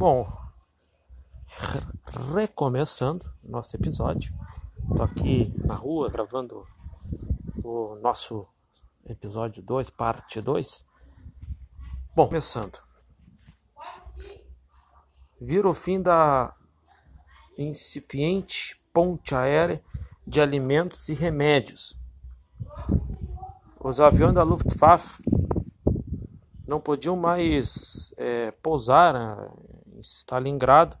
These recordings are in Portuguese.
Bom, recomeçando nosso episódio. Estou aqui na rua gravando o nosso episódio 2, parte 2. Bom, começando. Vira o fim da incipiente ponte aérea de alimentos e remédios. Os aviões da Luftwaffe não podiam mais é, pousar em Stalingrado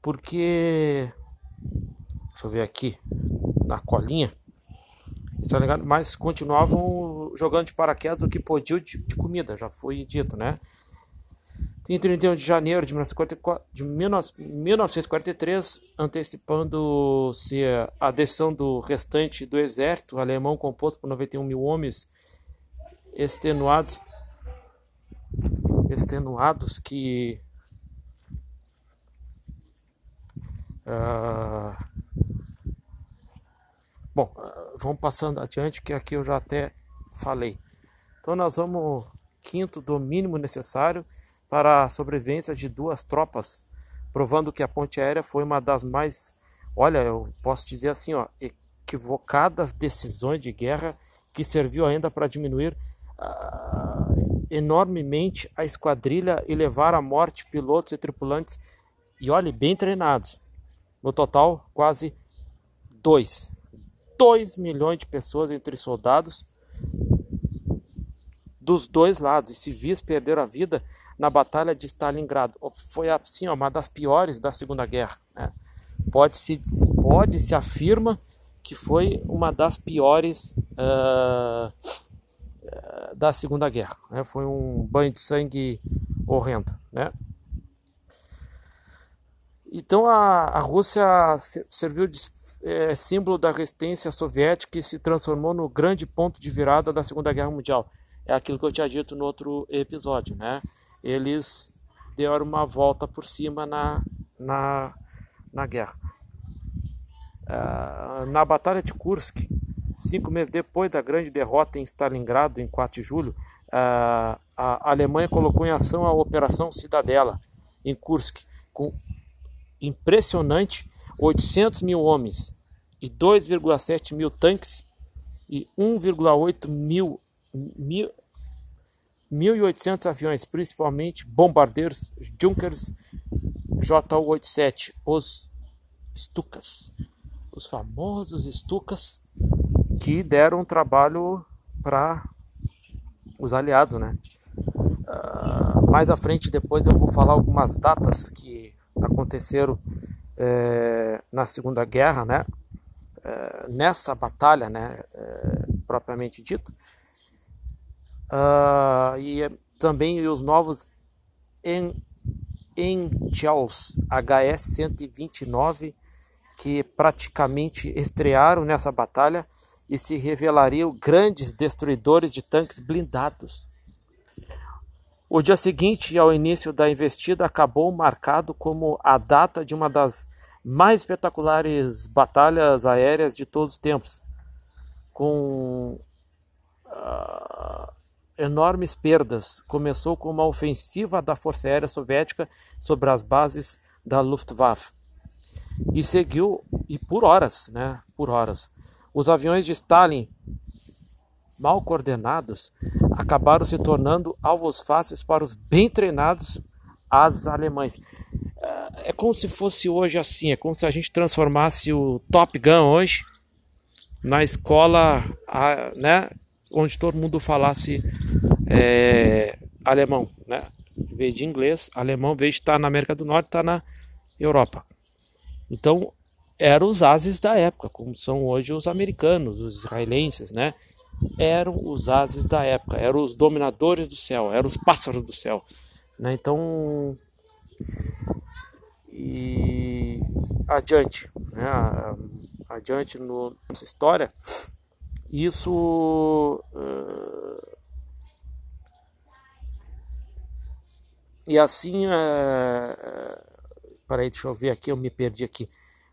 porque deixa eu ver aqui na colinha Stalingrado, mas continuavam jogando de paraquedas o que podiam de, de comida, já foi dito, né? Em 31 de janeiro de, 1944, de 1943, antecipando-se a adesão do restante do exército alemão composto por 91 mil homens extenuados, extenuados que uh, bom, vamos passando adiante que aqui eu já até falei. Então nós vamos quinto do mínimo necessário para a sobrevivência de duas tropas, provando que a ponte aérea foi uma das mais, olha, eu posso dizer assim, ó, equivocadas decisões de guerra que serviu ainda para diminuir uh, enormemente a esquadrilha e levar à morte pilotos e tripulantes, e olhe, bem treinados. No total, quase 2. 2 milhões de pessoas entre soldados dos dois lados e civis perderam a vida na Batalha de Stalingrado. Foi assim, uma das piores da Segunda Guerra. Né? Pode se pode se afirma que foi uma das piores uh, da Segunda Guerra. Né? Foi um banho de sangue horrendo, né? Então a, a Rússia serviu de é, símbolo da resistência soviética e se transformou no grande ponto de virada da Segunda Guerra Mundial é aquilo que eu tinha dito no outro episódio, né? Eles deram uma volta por cima na, na, na guerra. Uh, na Batalha de Kursk, cinco meses depois da grande derrota em Stalingrado, em 4 de julho, a Alemanha colocou em ação a Operação Cidadela, em Kursk, com impressionante 800 mil homens e 2,7 mil tanques e 1,8 mil 1.800 aviões, principalmente bombardeiros Junkers Ju-87, os Stukas, os famosos Stukas que deram trabalho para os aliados, né? Uh, mais à frente, depois eu vou falar algumas datas que aconteceram é, na Segunda Guerra, né? É, nessa batalha, né? É, propriamente dito uh, e também os novos Angels HS-129 que praticamente estrearam nessa batalha e se revelariam grandes destruidores de tanques blindados. O dia seguinte ao início da investida acabou marcado como a data de uma das mais espetaculares batalhas aéreas de todos os tempos, com uh, enormes perdas. Começou com uma ofensiva da Força Aérea Soviética sobre as bases da Luftwaffe e seguiu e por horas, né? Por horas. Os aviões de Stalin, mal coordenados, acabaram se tornando alvos fáceis para os bem treinados as alemães. É como se fosse hoje assim, é como se a gente transformasse o Top Gun hoje na escola, né, onde todo mundo falasse é, alemão, né? Em vez de inglês, alemão, em vez de estar na América do Norte, está na Europa. Então, eram os ases da época, como são hoje os americanos, os israelenses, né? Eram os ases da época, eram os dominadores do céu, eram os pássaros do céu, né? Então, e adiante, né? Adiante no, nessa história, isso uh, e assim uh, peraí, deixa eu ver aqui, eu me perdi aqui.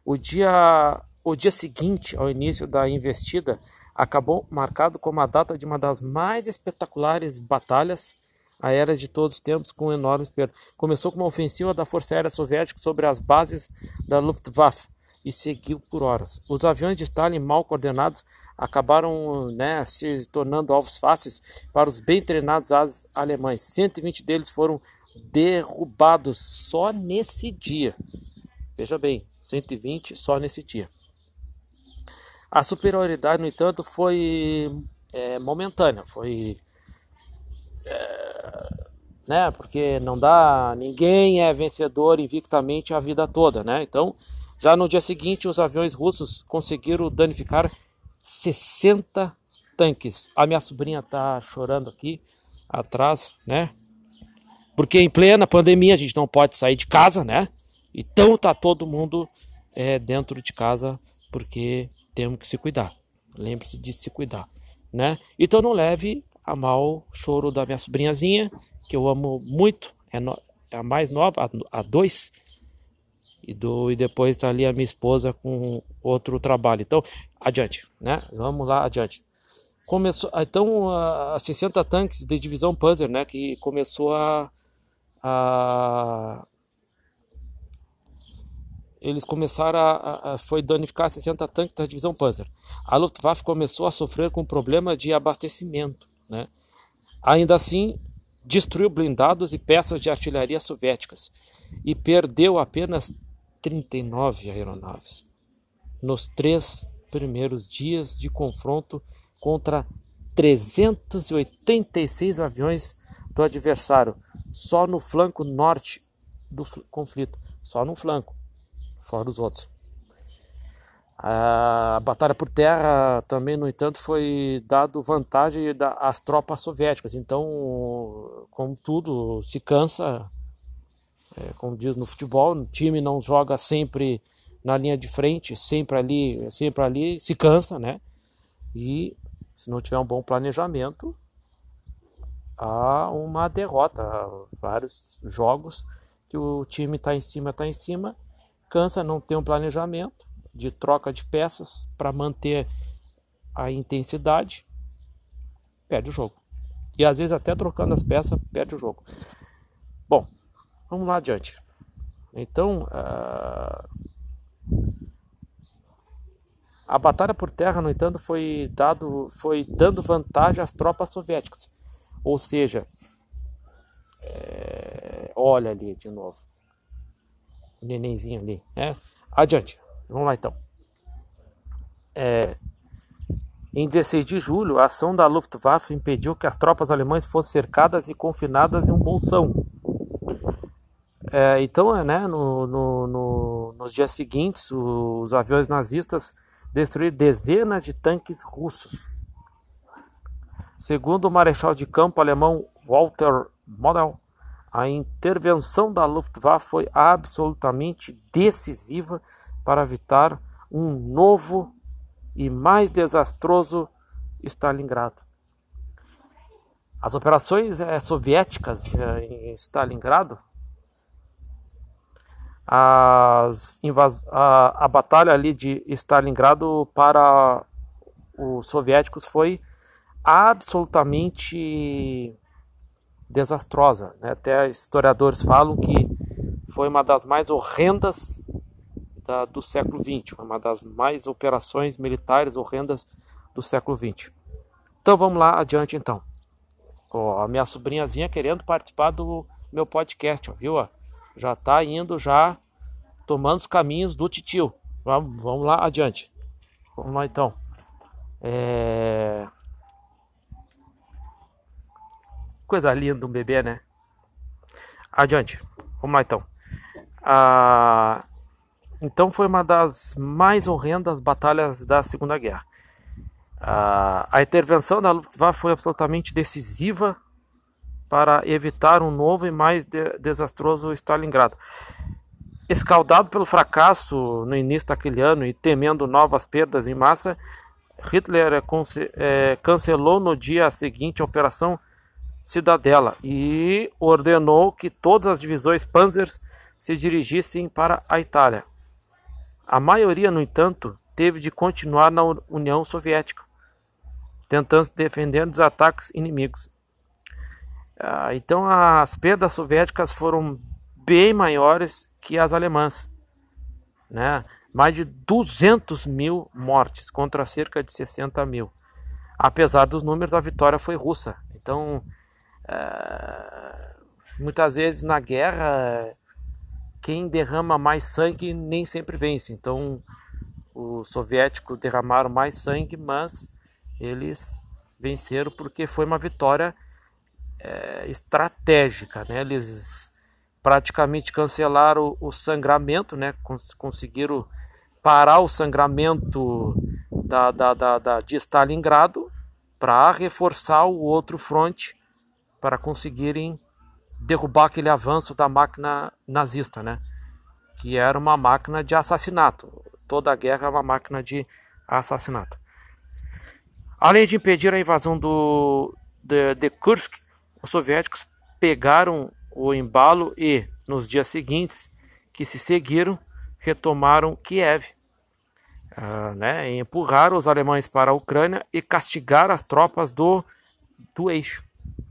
O dia, o dia seguinte ao início da investida acabou marcado como a data de uma das mais espetaculares batalhas aérea de todos os tempos com enormes perdas. Começou com uma ofensiva da Força Aérea Soviética sobre as bases da Luftwaffe e seguiu por horas. Os aviões de Stalin mal coordenados acabaram né, se tornando alvos fáceis para os bem treinados as alemães. 120 deles foram derrubados só nesse dia. Veja bem, 120 só nesse dia. A superioridade, no entanto, foi é, momentânea, foi é, né, porque não dá, ninguém é vencedor invictamente a vida toda, né? Então, já no dia seguinte, os aviões russos conseguiram danificar 60 tanques. A minha sobrinha tá chorando aqui atrás, né? Porque em plena pandemia a gente não pode sair de casa, né? Então tá todo mundo é, dentro de casa porque temos que se cuidar. Lembre-se de se cuidar, né? Então não leve a mal o choro da minha sobrinhazinha, que eu amo muito, é, no, é a mais nova, a, a dois, e, do, e depois está ali a minha esposa com outro trabalho. Então, adiante, né? Vamos lá, adiante. Começou, então, a, a 60 tanques de divisão Panzer, né? Que começou a, a eles começaram a, a, foi danificar 60 tanques da divisão Panzer. A Luftwaffe começou a sofrer com problema de abastecimento, né? Ainda assim, destruiu blindados e peças de artilharia soviéticas e perdeu apenas 39 aeronaves. Nos três primeiros dias de confronto contra 386 aviões do adversário, só no flanco norte do conflito, só no flanco, fora os outros. A batalha por terra também, no entanto, foi dado vantagem às tropas soviéticas. Então, como tudo se cansa, é, como diz no futebol, o time não joga sempre na linha de frente, sempre ali, sempre ali, se cansa, né? E se não tiver um bom planejamento, há uma derrota. Vários jogos que o time está em cima, está em cima, cansa, não tem um planejamento de troca de peças para manter a intensidade, perde o jogo. E às vezes até trocando as peças, perde o jogo. Bom, Vamos lá adiante. Então, uh, a batalha por terra, no entanto, foi, dado, foi dando vantagem às tropas soviéticas. Ou seja, é, olha ali de novo. Nenenzinho ali. Né? Adiante. Vamos lá então. É, em 16 de julho, a ação da Luftwaffe impediu que as tropas alemãs fossem cercadas e confinadas em um bolsão é, então, né, no, no, no, nos dias seguintes, os aviões nazistas destruíram dezenas de tanques russos. Segundo o marechal de campo alemão Walter Model, a intervenção da Luftwaffe foi absolutamente decisiva para evitar um novo e mais desastroso Stalingrado. As operações é, soviéticas é, em Stalingrado as a, a batalha ali de Stalingrado para os soviéticos foi absolutamente desastrosa. Né? Até historiadores falam que foi uma das mais horrendas da, do século XX, uma das mais operações militares horrendas do século XX. Então vamos lá adiante então. A minha sobrinhazinha querendo participar do meu podcast, viu? já está indo já tomando os caminhos do titio. Vamos, vamos lá adiante. Vamos lá então. É... Coisa linda um bebê, né? Adiante. Vamos lá então. Ah, então foi uma das mais horrendas batalhas da Segunda Guerra. Ah, a intervenção da Luftwaffe foi absolutamente decisiva para evitar um novo e mais de desastroso Stalingrado. Escaldado pelo fracasso no início daquele ano e temendo novas perdas em massa, Hitler é, é, cancelou no dia seguinte a Operação Cidadela e ordenou que todas as divisões Panzers se dirigissem para a Itália. A maioria, no entanto, teve de continuar na União Soviética, tentando se defender dos ataques inimigos. Ah, então as perdas soviéticas foram bem maiores que as alemãs, né? mais de 200 mil mortes contra cerca de 60 mil. Apesar dos números, a vitória foi russa. Então, é, muitas vezes na guerra, quem derrama mais sangue nem sempre vence. Então, os soviéticos derramaram mais sangue, mas eles venceram porque foi uma vitória é, estratégica. Né? Eles praticamente cancelaram o, sangramento, né? Cons conseguiram parar o sangramento da, da, da, da de Stalingrado para reforçar o outro fronte para conseguirem derrubar aquele avanço da máquina nazista, né? que era uma máquina de assassinato. Toda a guerra é uma máquina de assassinato. Além de impedir a invasão do, de, de Kursk, os soviéticos pegaram o embalo e, nos dias seguintes que se seguiram, retomaram Kiev, uh, né, empurraram os alemães para a Ucrânia e castigaram as tropas do, do eixo.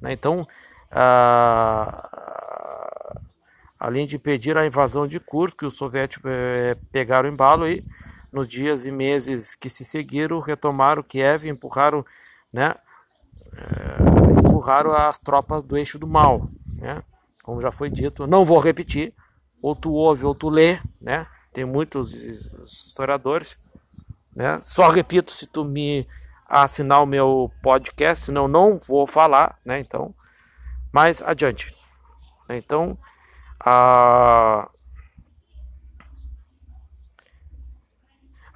Né? Então, uh, além de pedir a invasão de Kursk, os soviéticos eh, pegaram o embalo e, nos dias e meses que se seguiram, retomaram Kiev e empurraram, né, eh, empurraram as tropas do eixo do mal. Né? Como já foi dito, não vou repetir, ou tu ouve ou tu lê, né? Tem muitos historiadores, né? Só repito se tu me assinar o meu podcast, senão não vou falar, né? Então, mais adiante. Então, a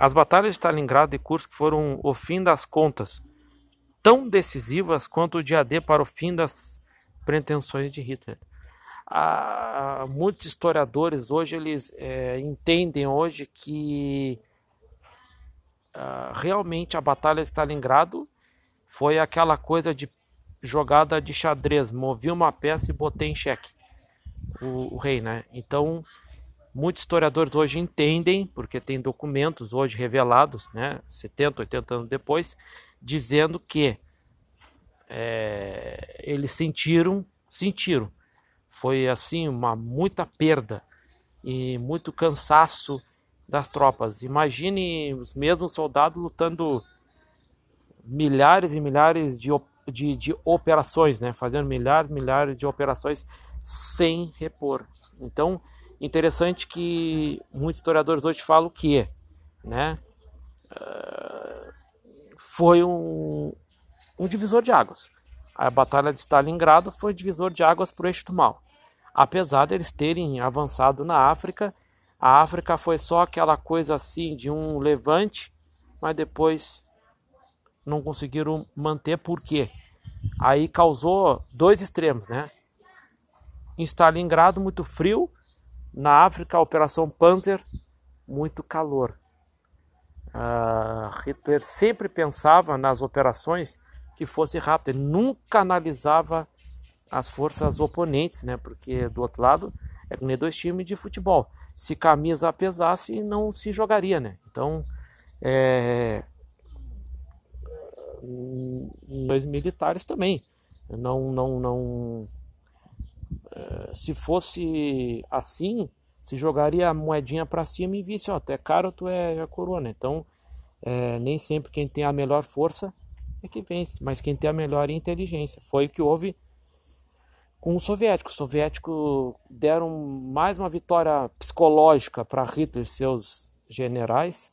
As batalhas de Stalingrado e Kursk foram o fim das contas, tão decisivas quanto o dia D para o fim das pretensões de Hitler a, muitos historiadores hoje eles é, entendem hoje que a, realmente a batalha de Stalingrado foi aquela coisa de jogada de xadrez, movi uma peça e botei em xeque o, o rei, né? Então muitos historiadores hoje entendem, porque tem documentos hoje revelados, né, 70, 80 anos depois, dizendo que é, eles sentiram, sentiram foi assim uma muita perda e muito cansaço das tropas. Imagine os mesmos soldados lutando milhares e milhares de, de, de operações, né? fazendo milhares e milhares de operações sem repor. Então, interessante que muitos historiadores hoje falam que né, uh, foi um, um divisor de águas. A Batalha de Stalingrado foi divisor de águas para o eixo do mal apesar deles terem avançado na África. A África foi só aquela coisa assim de um levante, mas depois não conseguiram manter por quê? Aí causou dois extremos, né? Em Stalingrado muito frio, na África a Operação Panzer muito calor. Uh, Hitler sempre pensava nas operações que fosse rápido, ele nunca analisava as forças oponentes, né? Porque do outro lado é nem dois times de futebol. Se camisa pesasse, não se jogaria, né? Então, é... dois militares também. Não, não, não. É... se fosse assim, se jogaria a moedinha para cima e visse, ó, tu é caro, tu é a coroa, né? Então, é... nem sempre quem tem a melhor força é que vence, mas quem tem a melhor inteligência. Foi o que houve com os soviéticos. Os soviéticos deram mais uma vitória psicológica para Hitler e seus generais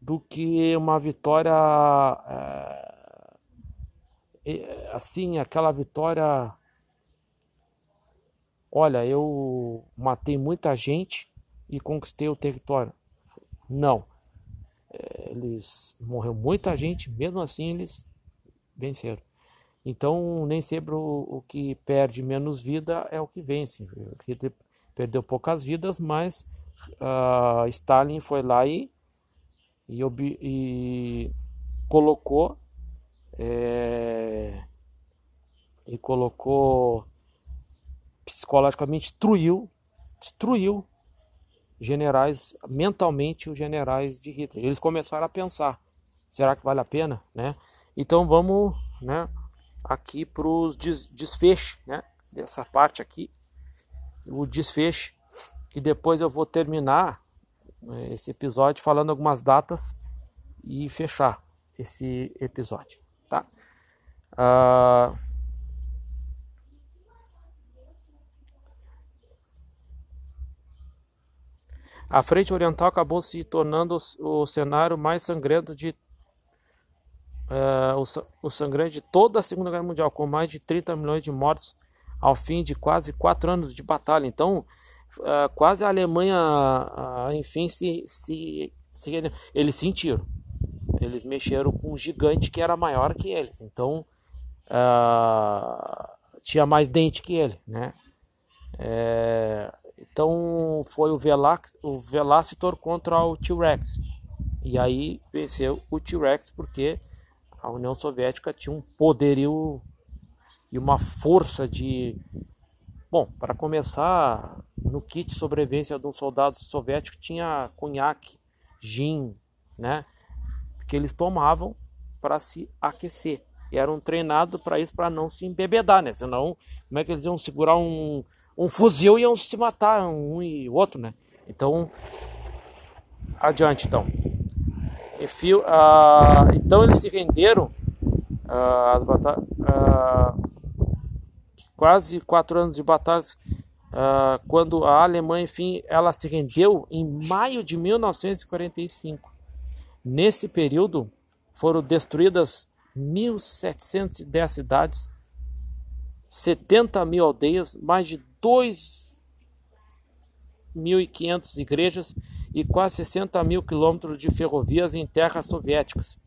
do que uma vitória é, assim, aquela vitória. Olha, eu matei muita gente e conquistei o território. Não. É, eles morreu muita gente, mesmo assim eles venceram. Então, nem sempre o, o que perde menos vida é o que vence. Hitler perdeu poucas vidas, mas uh, Stalin foi lá e, e, e colocou é, e colocou psicologicamente destruiu destruiu generais mentalmente os generais de Hitler. Eles começaram a pensar, será que vale a pena, né? Então vamos, né? Aqui para os des né? Dessa parte aqui, o desfeche, e depois eu vou terminar eh, esse episódio falando algumas datas e fechar esse episódio, tá? Uh, a frente oriental acabou se tornando o cenário mais sangrento de uh, o, o sangrante de toda a Segunda Guerra Mundial, com mais de 30 milhões de mortos ao fim de quase quatro anos de batalha. Então, uh, quase a Alemanha, uh, enfim, se, se, se eles sentiram. Eles mexeram com um gigante que era maior que eles. Então, tinha mais dente que ele, né? É, então foi o, Velax, o Velacitor contra o T-Rex. E aí venceu o T-Rex porque a União Soviética tinha um poderio e uma força de. Bom, para começar, no kit sobrevivência de um soldado soviético tinha conhaque, gin, né? Que eles tomavam para se aquecer. E eram treinados para isso, para não se embebedar, né? Senão, como é que eles iam segurar um, um fuzil e iam se matar um e o outro, né? Então, adiante então. Fio, uh, então eles se renderam uh, as uh, quase quatro anos de batalhas uh, quando a Alemanha enfim ela se rendeu em maio de 1945 nesse período foram destruídas 1.710 cidades 70 mil aldeias mais de 2.500 igrejas e quase 60 mil quilômetros de ferrovias em terras soviéticas.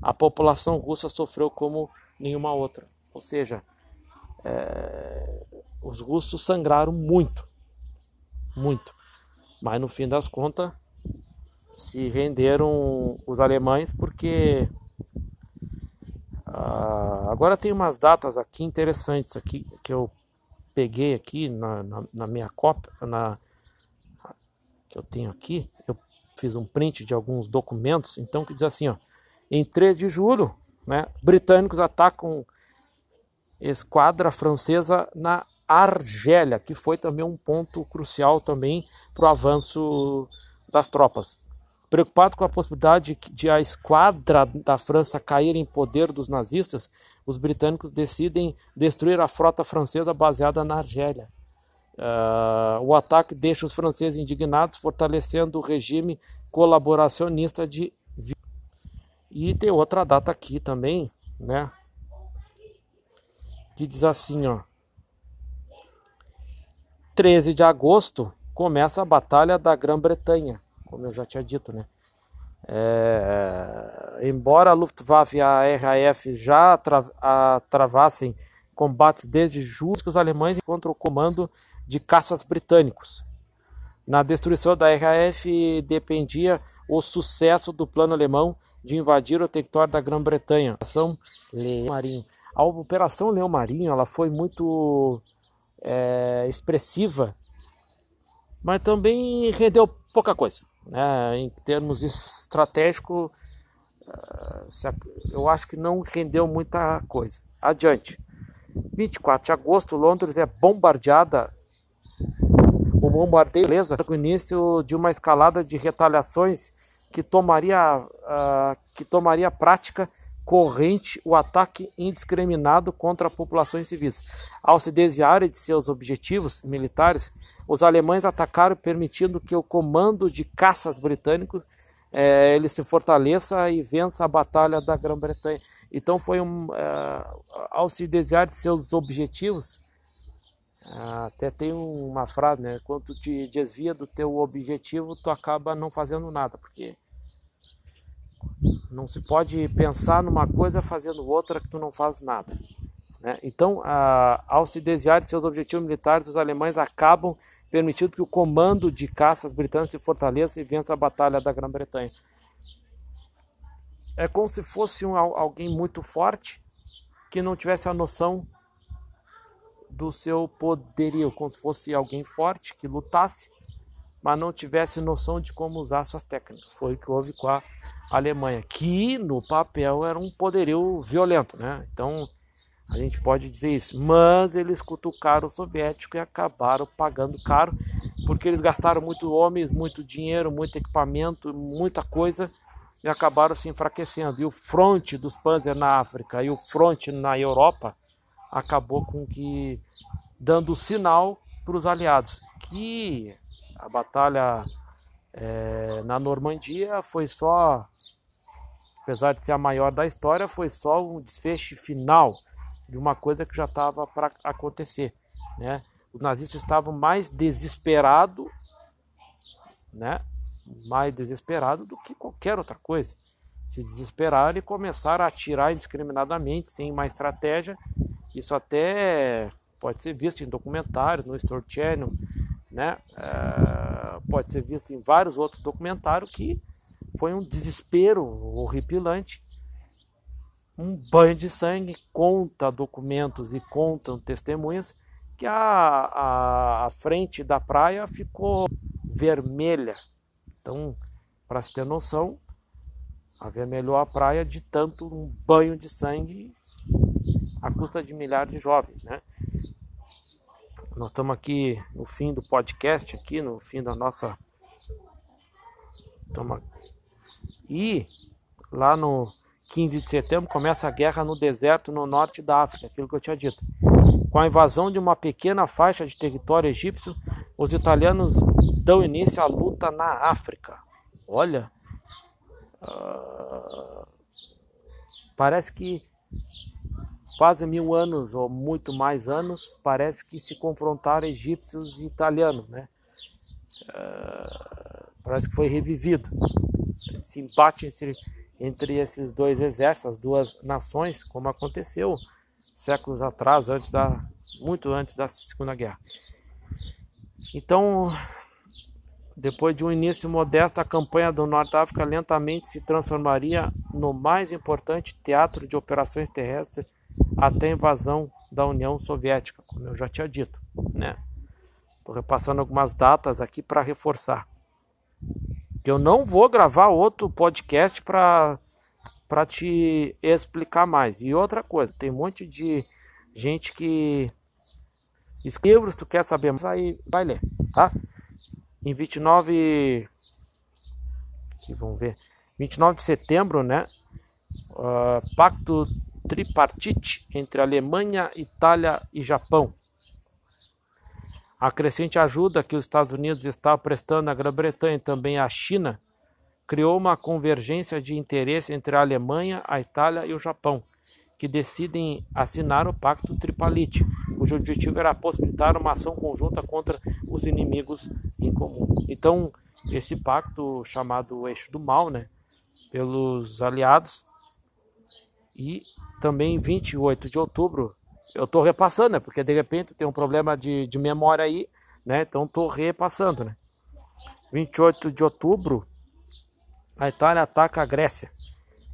A população russa sofreu como nenhuma outra. Ou seja, é, os russos sangraram muito, muito. Mas no fim das contas, se renderam os alemães porque ah, agora tem umas datas aqui interessantes aqui que eu peguei aqui na, na, na minha cópia, na, que eu tenho aqui, eu fiz um print de alguns documentos, então que diz assim, ó, em 3 de julho, né, britânicos atacam esquadra francesa na Argélia, que foi também um ponto crucial também para o avanço das tropas. Preocupados com a possibilidade de a esquadra da França cair em poder dos nazistas, os britânicos decidem destruir a frota francesa baseada na Argélia. Uh, o ataque deixa os franceses indignados, fortalecendo o regime colaboracionista de. E tem outra data aqui também, né? Que diz assim, ó. 13 de agosto começa a Batalha da Grã-Bretanha, como eu já tinha dito, né? É, embora a Luftwaffe e a RAF já travassem combates desde julho, os alemães encontram o comando de caças britânicos. Na destruição da RAF dependia o sucesso do plano alemão de invadir o território da Grã-Bretanha. Operação Leão Marinho. A Operação Leão Marinho ela foi muito é, expressiva, mas também rendeu pouca coisa. Né? Em termos estratégicos, é, eu acho que não rendeu muita coisa. Adiante. 24 de agosto, Londres é bombardeada o bombardeio beleza, o início de uma escalada de retaliações que tomaria, uh, que tomaria prática corrente o ataque indiscriminado contra populações civis. Ao se desviarem de seus objetivos militares, os alemães atacaram permitindo que o comando de caças britânicos eh, ele se fortaleça e vença a batalha da Grã-Bretanha. Então foi um, eh, ao se desviar de seus objetivos, até tem uma frase, né? Quando te desvia do teu objetivo, tu acaba não fazendo nada, porque não se pode pensar numa coisa fazendo outra que tu não faz nada. Né? Então, ah, ao se desviar de seus objetivos militares, os alemães acabam permitindo que o comando de caças britânicos se fortaleça e vença a batalha da Grã-Bretanha. É como se fosse um, alguém muito forte que não tivesse a noção do seu poderio, como se fosse alguém forte que lutasse, mas não tivesse noção de como usar suas técnicas. Foi o que houve com a Alemanha, que no papel era um poderio violento, né? Então A gente pode dizer isso. Mas eles cutucaram o soviético e acabaram pagando caro, porque eles gastaram muito homens, muito dinheiro, muito equipamento, muita coisa e acabaram se enfraquecendo. E o fronte dos Panzer na África e o fronte na Europa acabou com que dando sinal para os aliados que a batalha é, na Normandia foi só, apesar de ser a maior da história, foi só um desfecho final de uma coisa que já estava para acontecer, né? Os nazistas estavam mais desesperados, né? Mais desesperados do que qualquer outra coisa. Se desesperaram e começaram a atirar indiscriminadamente, sem uma estratégia. Isso até pode ser visto em documentários, no Story Channel, né? É, pode ser visto em vários outros documentários que foi um desespero horripilante, um banho de sangue, conta documentos e contam testemunhas que a, a, a frente da praia ficou vermelha. Então, para se ter noção, avermelhou a praia de tanto um banho de sangue à custa de milhares de jovens, né? Nós estamos aqui no fim do podcast, aqui no fim da nossa. Toma... E lá no 15 de setembro começa a guerra no deserto no norte da África, aquilo que eu tinha dito. Com a invasão de uma pequena faixa de território egípcio, os italianos dão início à luta na África. Olha, uh, parece que quase mil anos ou muito mais anos, parece que se confrontaram egípcios e italianos, né? Uh, parece que foi revivido esse embate entre, entre esses dois exércitos, as duas nações, como aconteceu séculos atrás, antes da muito antes da Segunda Guerra. Então, depois de um início modesto, a campanha do Norte África lentamente se transformaria no mais importante teatro de operações terrestres até a invasão da União Soviética, como eu já tinha dito, né? Estou repassando algumas datas aqui para reforçar. Eu não vou gravar outro podcast para para te explicar mais. E outra coisa, tem um monte de gente que se tu quer saber mais, aí vai ler, tá? Em 29 aqui, vamos ver. 29 de setembro, né? Uh, Pacto tripartite entre Alemanha, Itália e Japão. A crescente ajuda que os Estados Unidos estavam prestando à Grã-Bretanha e também à China criou uma convergência de interesse entre a Alemanha, a Itália e o Japão, que decidem assinar o Pacto Tripartite, cujo objetivo era possibilitar uma ação conjunta contra os inimigos em comum. Então, esse pacto chamado Eixo do Mal, né, pelos aliados, e também 28 de outubro, eu estou repassando, né? Porque de repente tem um problema de, de memória aí, né? Então estou repassando, né? 28 de outubro, a Itália ataca a Grécia,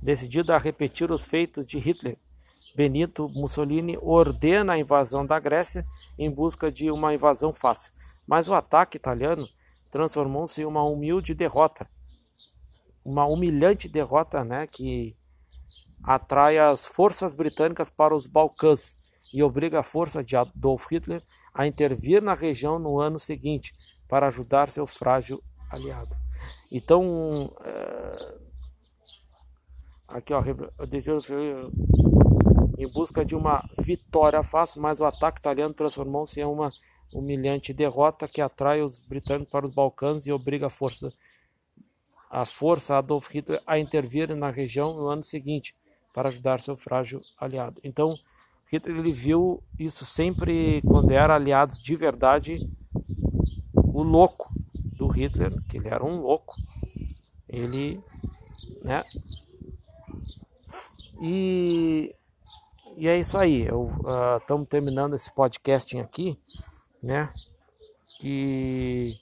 decidida a repetir os feitos de Hitler. Benito Mussolini ordena a invasão da Grécia em busca de uma invasão fácil. Mas o ataque italiano transformou-se em uma humilde derrota. Uma humilhante derrota, né? Que atrai as forças britânicas para os Balcãs e obriga a força de Adolf Hitler a intervir na região no ano seguinte para ajudar seu frágil aliado. Então, é... aqui ó, em busca de uma vitória fácil, mas o ataque italiano transformou-se em uma humilhante derrota que atrai os britânicos para os Balcãs e obriga a força a força Adolf Hitler a intervir na região no ano seguinte para ajudar seu frágil aliado. Então, Hitler ele viu isso sempre quando era aliados de verdade, o louco do Hitler, que ele era um louco. Ele, né? E, e é isso aí. Estamos uh, terminando esse podcasting aqui, né? Que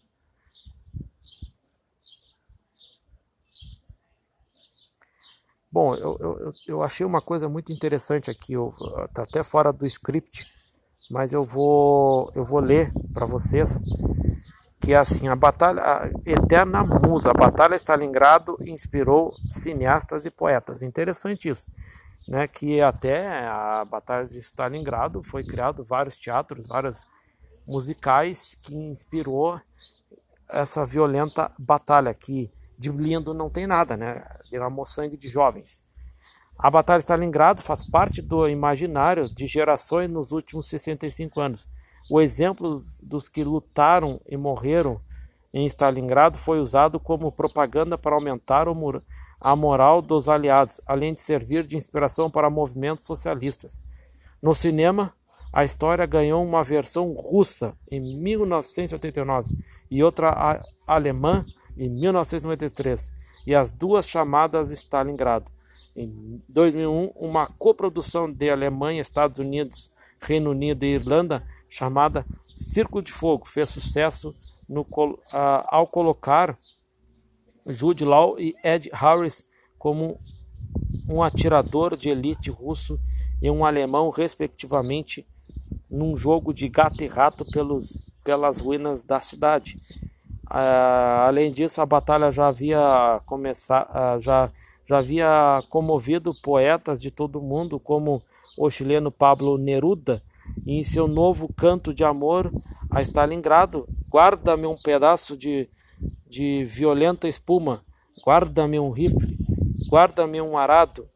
Bom, eu, eu, eu achei uma coisa muito interessante aqui, está até fora do script, mas eu vou, eu vou ler para vocês que é assim, a batalha a eterna musa, a batalha Stalingrado inspirou cineastas e poetas. Interessante isso. né, que até a Batalha de Stalingrado foi criado vários teatros, vários musicais que inspirou essa violenta batalha que de lindo não tem nada, né? Derramou sangue de jovens. A Batalha de Stalingrado faz parte do imaginário de gerações nos últimos 65 anos. O exemplo dos que lutaram e morreram em Stalingrado foi usado como propaganda para aumentar a moral dos aliados, além de servir de inspiração para movimentos socialistas. No cinema, a história ganhou uma versão russa em 1989 e outra alemã em 1993, e as duas chamadas Stalingrado. Em 2001, uma coprodução de Alemanha, Estados Unidos, Reino Unido e Irlanda, chamada Círculo de Fogo, fez sucesso no, ao colocar Jude Law e Ed Harris como um atirador de elite russo e um alemão, respectivamente, num jogo de gato e rato pelos, pelas ruínas da cidade. Uh, além disso, a batalha já havia começado, uh, já, já havia comovido poetas de todo o mundo, como o chileno Pablo Neruda, e em seu novo canto de amor a Stalingrado, guarda-me um pedaço de, de violenta espuma, guarda-me um rifle, guarda-me um arado,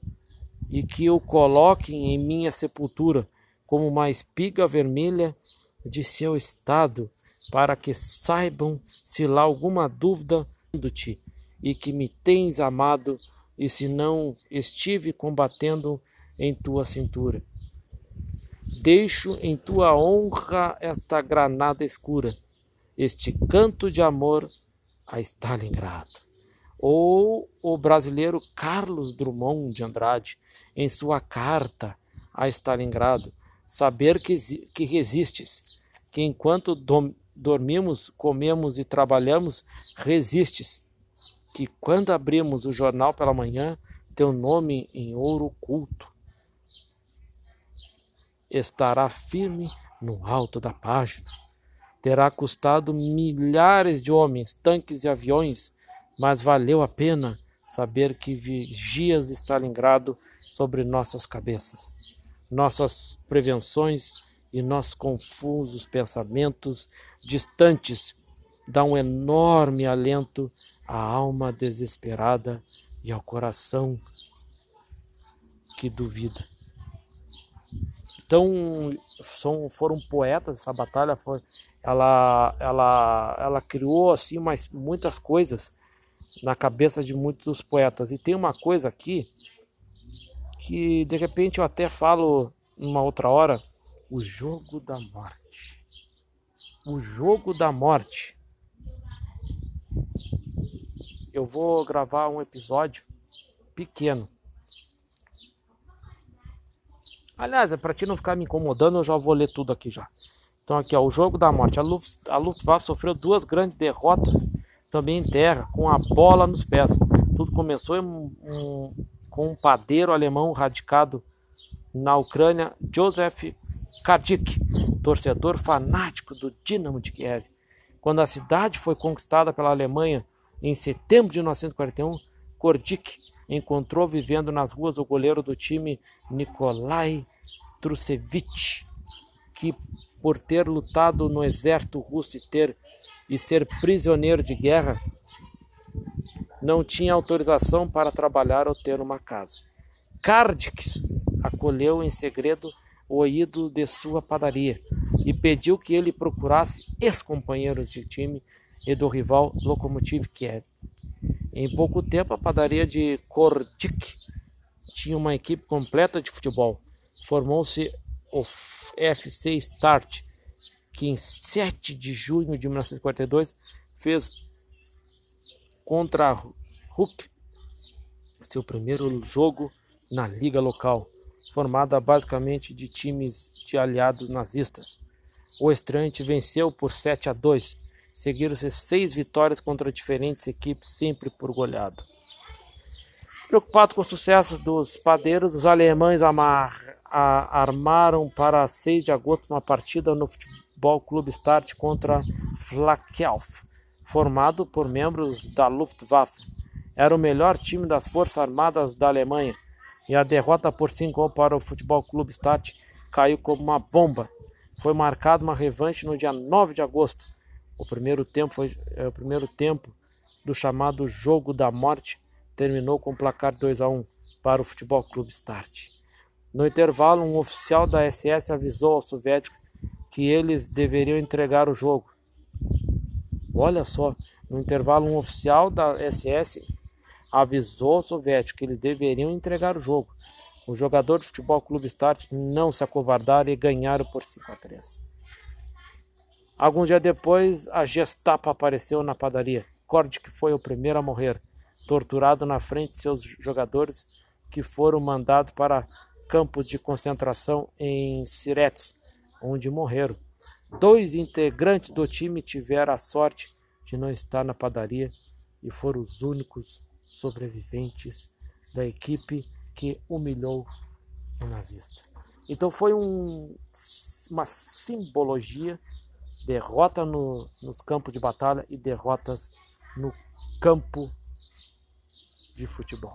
e que o coloquem em minha sepultura como uma espiga vermelha de seu estado para que saibam se lá alguma dúvida ti e que me tens amado e se não estive combatendo em tua cintura. Deixo em tua honra esta granada escura, este canto de amor a Stalingrado. Ou o brasileiro Carlos Drummond de Andrade, em sua carta a Stalingrado, saber que, que resistes, que enquanto dormimos, comemos e trabalhamos, resistes. Que quando abrimos o jornal pela manhã, teu nome em ouro oculto estará firme no alto da página. Terá custado milhares de homens, tanques e aviões, mas valeu a pena saber que vigias Stalingrado sobre nossas cabeças. Nossas prevenções e nossos confusos pensamentos distantes dá um enorme alento à alma desesperada e ao coração que duvida. Então, são, foram poetas essa batalha, foi, ela, ela, ela criou assim mais, muitas coisas na cabeça de muitos dos poetas. E tem uma coisa aqui que de repente eu até falo numa outra hora, o jogo da morte o jogo da morte. Eu vou gravar um episódio pequeno. Aliás, é para ti não ficar me incomodando, eu já vou ler tudo aqui já. Então aqui ó, o jogo da morte. A, Luft, a Luftwaffe sofreu duas grandes derrotas também em terra, com a bola nos pés. Tudo começou em, um, com um padeiro alemão radicado na Ucrânia, Joseph Kadik, torcedor fanático do Dinamo de Kiev. Quando a cidade foi conquistada pela Alemanha em setembro de 1941, Kordik encontrou vivendo nas ruas o goleiro do time Nikolai Trusevich, que por ter lutado no exército russo e ter e ser prisioneiro de guerra, não tinha autorização para trabalhar ou ter uma casa. Kardik acolheu em segredo o ídolo de sua padaria e pediu que ele procurasse ex-companheiros de time e do rival Lokomotiv Kiev. Em pouco tempo, a padaria de Kordik tinha uma equipe completa de futebol. Formou-se o FC Start, que em 7 de junho de 1942 fez contra Hulk seu primeiro jogo na liga local formada basicamente de times de aliados nazistas. O estreante venceu por 7 a 2. Seguiram-se seis vitórias contra diferentes equipes, sempre por goleada. Preocupado com o sucesso dos padeiros, os alemães amar, a, armaram para 6 de agosto uma partida no Futebol Clube Start contra Flakelf, formado por membros da Luftwaffe. Era o melhor time das Forças Armadas da Alemanha E a derrota por 5 1 para o Futebol Clube Start caiu como uma bomba. Foi marcada uma revanche no dia 9 de agosto. O primeiro tempo foi é, o primeiro tempo do chamado Jogo da Morte terminou com o placar 2 a 1 para o Futebol Clube Start. No intervalo, um oficial da SS avisou aos soviéticos que eles deveriam entregar o jogo. Olha só, no intervalo, um oficial da SS avisou aos soviéticos que eles deveriam entregar o jogo. Os jogadores do Futebol Clube Start não se acovardaram e ganharam por 5 a 3. Alguns dias depois, a Gestapo apareceu na padaria. Cord, que foi o primeiro a morrer, torturado na frente de seus jogadores, que foram mandados para campos de concentração em Siretz, onde morreram. Dois integrantes do time tiveram a sorte de não estar na padaria e foram os únicos sobreviventes da equipe que humilhou o nazista. Então foi um, uma simbologia, derrota no, nos campos de batalha e derrotas no campo de futebol.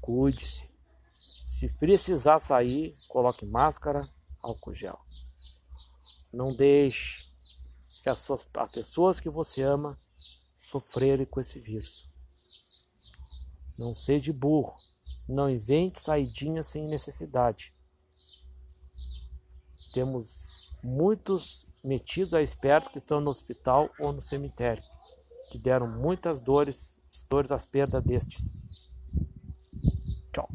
Cuide-se. Se precisar sair, coloque máscara, álcool gel. Não deixe que as, suas, as pessoas que você ama sofrerem com esse vírus. Não seja burro. Não invente saidinha sem necessidade. Temos muitos metidos a espera que estão no hospital ou no cemitério, que deram muitas dores, dores às perdas destes. Tchau.